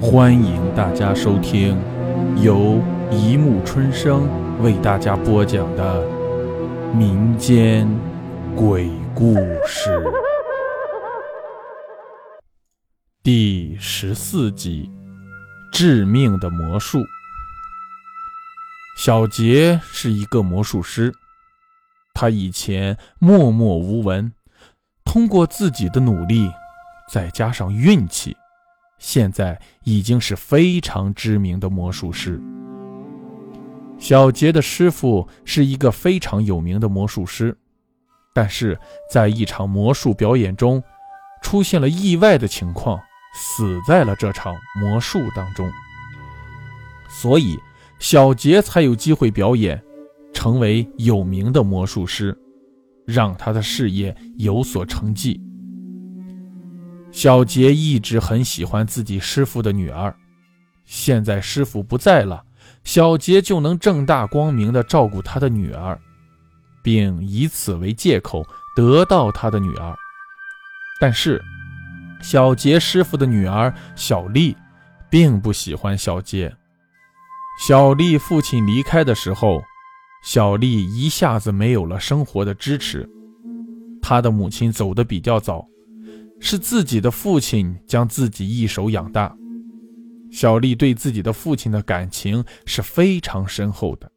欢迎大家收听由一木春生为大家播讲的民间鬼故事第十四集：致命的魔术。小杰是一个魔术师，他以前默默无闻，通过自己的努力，再加上运气。现在已经是非常知名的魔术师。小杰的师傅是一个非常有名的魔术师，但是在一场魔术表演中，出现了意外的情况，死在了这场魔术当中。所以小杰才有机会表演，成为有名的魔术师，让他的事业有所成绩。小杰一直很喜欢自己师傅的女儿，现在师傅不在了，小杰就能正大光明地照顾他的女儿，并以此为借口得到他的女儿。但是，小杰师傅的女儿小丽并不喜欢小杰。小丽父亲离开的时候，小丽一下子没有了生活的支持，她的母亲走得比较早。是自己的父亲将自己一手养大，小丽对自己的父亲的感情是非常深厚的。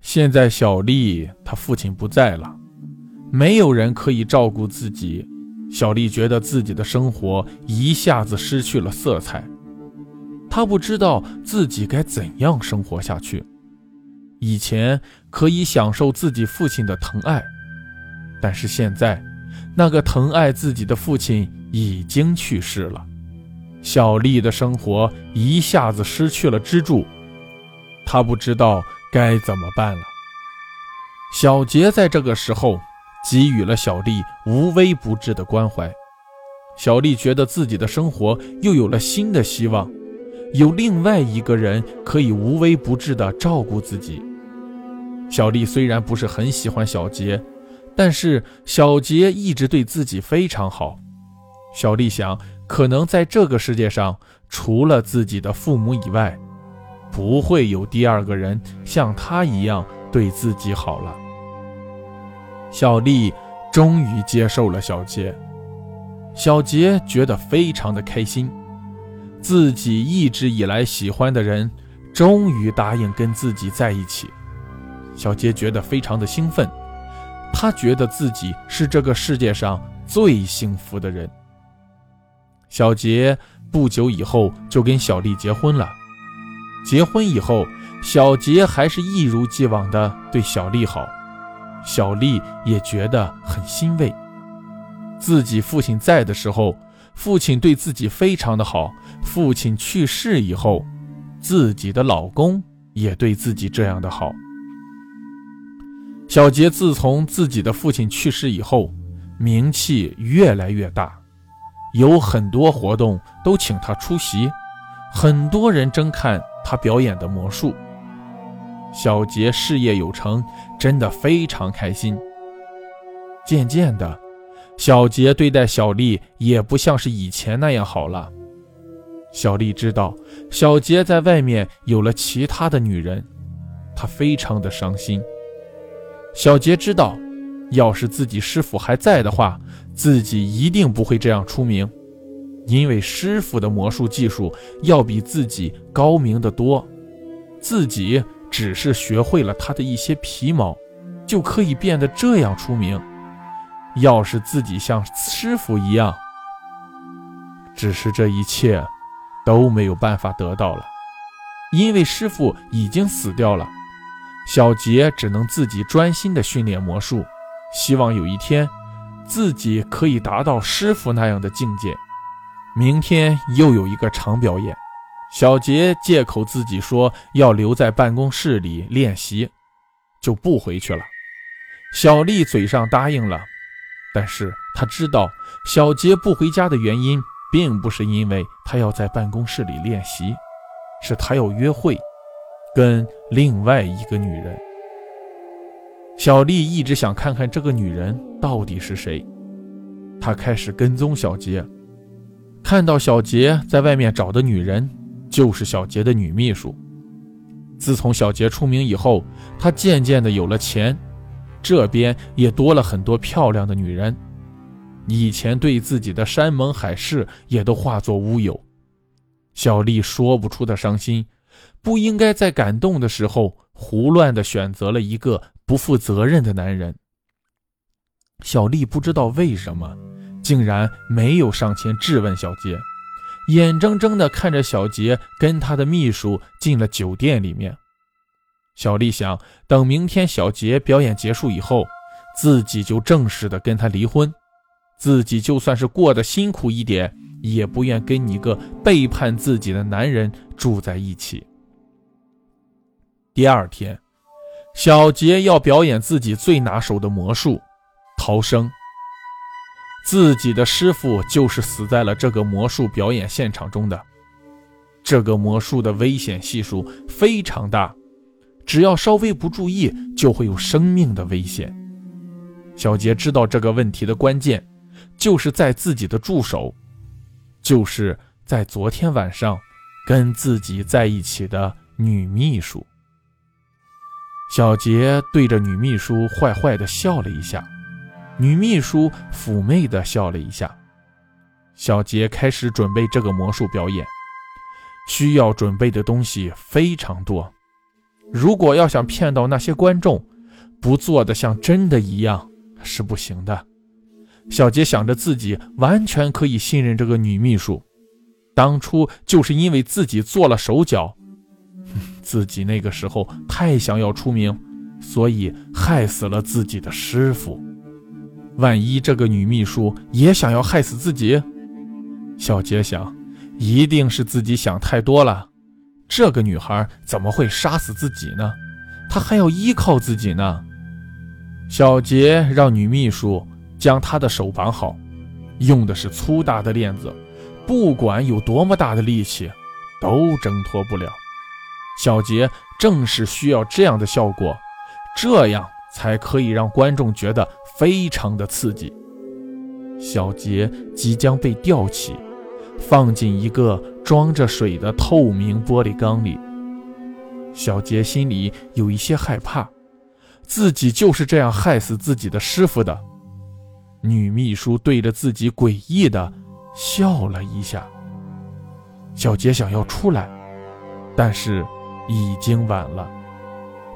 现在小丽她父亲不在了，没有人可以照顾自己，小丽觉得自己的生活一下子失去了色彩，她不知道自己该怎样生活下去。以前可以享受自己父亲的疼爱，但是现在。那个疼爱自己的父亲已经去世了，小丽的生活一下子失去了支柱，她不知道该怎么办了。小杰在这个时候给予了小丽无微不至的关怀，小丽觉得自己的生活又有了新的希望，有另外一个人可以无微不至地照顾自己。小丽虽然不是很喜欢小杰。但是小杰一直对自己非常好，小丽想，可能在这个世界上，除了自己的父母以外，不会有第二个人像他一样对自己好了。小丽终于接受了小杰，小杰觉得非常的开心，自己一直以来喜欢的人，终于答应跟自己在一起，小杰觉得非常的兴奋。他觉得自己是这个世界上最幸福的人。小杰不久以后就跟小丽结婚了。结婚以后，小杰还是一如既往的对小丽好，小丽也觉得很欣慰。自己父亲在的时候，父亲对自己非常的好；父亲去世以后，自己的老公也对自己这样的好。小杰自从自己的父亲去世以后，名气越来越大，有很多活动都请他出席，很多人争看他表演的魔术。小杰事业有成，真的非常开心。渐渐的，小杰对待小丽也不像是以前那样好了。小丽知道小杰在外面有了其他的女人，她非常的伤心。小杰知道，要是自己师傅还在的话，自己一定不会这样出名，因为师傅的魔术技术要比自己高明得多，自己只是学会了他的一些皮毛，就可以变得这样出名。要是自己像师傅一样，只是这一切都没有办法得到了，因为师傅已经死掉了。小杰只能自己专心的训练魔术，希望有一天自己可以达到师傅那样的境界。明天又有一个长表演，小杰借口自己说要留在办公室里练习，就不回去了。小丽嘴上答应了，但是她知道小杰不回家的原因，并不是因为他要在办公室里练习，是他要约会。跟另外一个女人，小丽一直想看看这个女人到底是谁。她开始跟踪小杰，看到小杰在外面找的女人，就是小杰的女秘书。自从小杰出名以后，他渐渐的有了钱，这边也多了很多漂亮的女人。以前对自己的山盟海誓也都化作乌有。小丽说不出的伤心，不应该在感动的时候胡乱的选择了一个不负责任的男人。小丽不知道为什么。竟然没有上前质问小杰，眼睁睁地看着小杰跟他的秘书进了酒店里面。小丽想，等明天小杰表演结束以后，自己就正式的跟他离婚。自己就算是过得辛苦一点，也不愿跟你个背叛自己的男人住在一起。第二天，小杰要表演自己最拿手的魔术——逃生。自己的师傅就是死在了这个魔术表演现场中的。这个魔术的危险系数非常大，只要稍微不注意，就会有生命的危险。小杰知道这个问题的关键，就是在自己的助手，就是在昨天晚上跟自己在一起的女秘书。小杰对着女秘书坏坏的笑了一下。女秘书妩媚的笑了一下。小杰开始准备这个魔术表演，需要准备的东西非常多。如果要想骗到那些观众，不做的像真的一样是不行的。小杰想着自己完全可以信任这个女秘书，当初就是因为自己做了手脚，自己那个时候太想要出名，所以害死了自己的师傅。万一这个女秘书也想要害死自己，小杰想，一定是自己想太多了。这个女孩怎么会杀死自己呢？她还要依靠自己呢。小杰让女秘书将他的手绑好，用的是粗大的链子，不管有多么大的力气，都挣脱不了。小杰正是需要这样的效果，这样。才可以让观众觉得非常的刺激。小杰即将被吊起，放进一个装着水的透明玻璃缸里。小杰心里有一些害怕，自己就是这样害死自己的师傅的。女秘书对着自己诡异的笑了一下。小杰想要出来，但是已经晚了。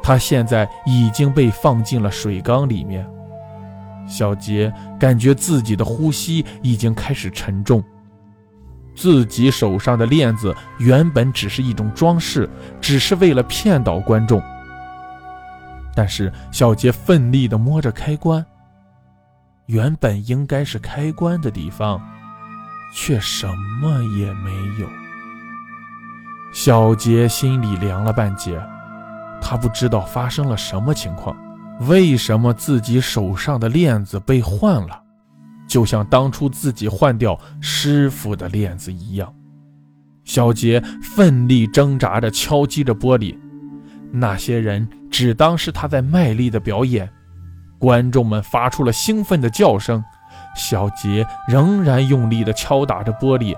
他现在已经被放进了水缸里面。小杰感觉自己的呼吸已经开始沉重。自己手上的链子原本只是一种装饰，只是为了骗倒观众。但是小杰奋力地摸着开关，原本应该是开关的地方，却什么也没有。小杰心里凉了半截。他不知道发生了什么情况，为什么自己手上的链子被换了，就像当初自己换掉师傅的链子一样。小杰奋力挣扎着敲击着玻璃，那些人只当是他在卖力的表演，观众们发出了兴奋的叫声。小杰仍然用力地敲打着玻璃，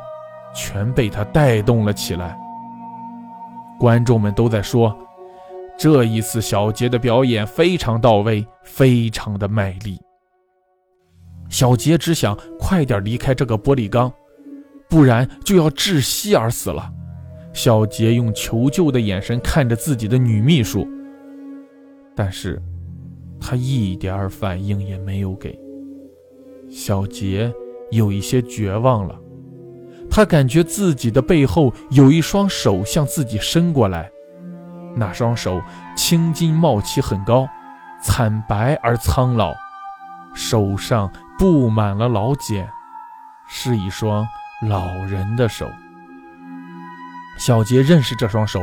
全被他带动了起来。观众们都在说。这一次，小杰的表演非常到位，非常的卖力。小杰只想快点离开这个玻璃缸，不然就要窒息而死了。小杰用求救的眼神看着自己的女秘书，但是，他一点反应也没有给。小杰有一些绝望了，他感觉自己的背后有一双手向自己伸过来。那双手青筋冒起很高，惨白而苍老，手上布满了老茧，是一双老人的手。小杰认识这双手，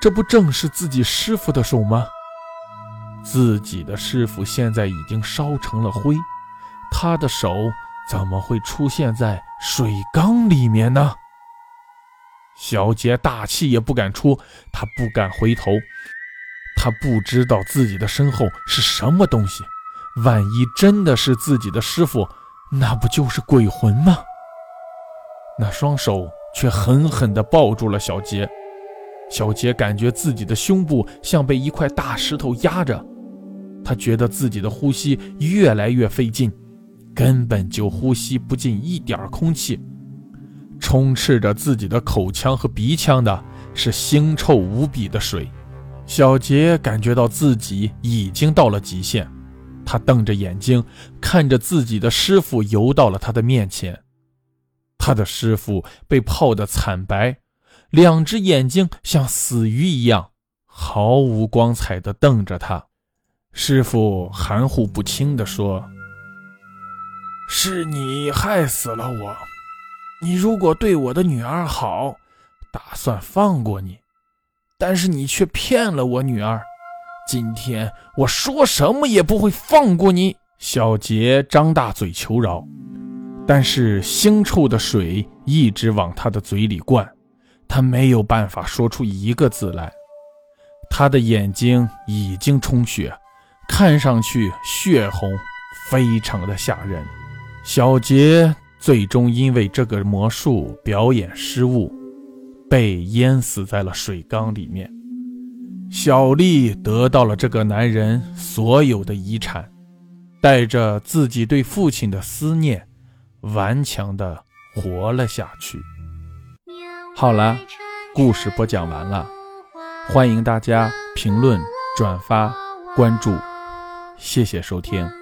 这不正是自己师傅的手吗？自己的师傅现在已经烧成了灰，他的手怎么会出现在水缸里面呢？小杰大气也不敢出，他不敢回头，他不知道自己的身后是什么东西。万一真的是自己的师傅，那不就是鬼魂吗？那双手却狠狠地抱住了小杰。小杰感觉自己的胸部像被一块大石头压着，他觉得自己的呼吸越来越费劲，根本就呼吸不进一点空气。充斥着自己的口腔和鼻腔的是腥臭无比的水。小杰感觉到自己已经到了极限，他瞪着眼睛看着自己的师傅游到了他的面前。他的师傅被泡得惨白。两只眼睛像死鱼一样，毫无光彩地瞪着他。师傅含糊不清地说：“是你害死了我。你如果对我的女儿好，打算放过你，但是你却骗了我女儿。今天我说什么也不会放过你。”小杰张大嘴求饶，但是腥臭的水一直往他的嘴里灌。他没有办法说出一个字来，他的眼睛已经充血，看上去血红，非常的吓人。小杰最终因为这个魔术表演失误，被淹死在了水缸里面。小丽得到了这个男人所有的遗产，带着自己对父亲的思念，顽强的活了下去。好了，故事播讲完了，欢迎大家评论、转发、关注，谢谢收听。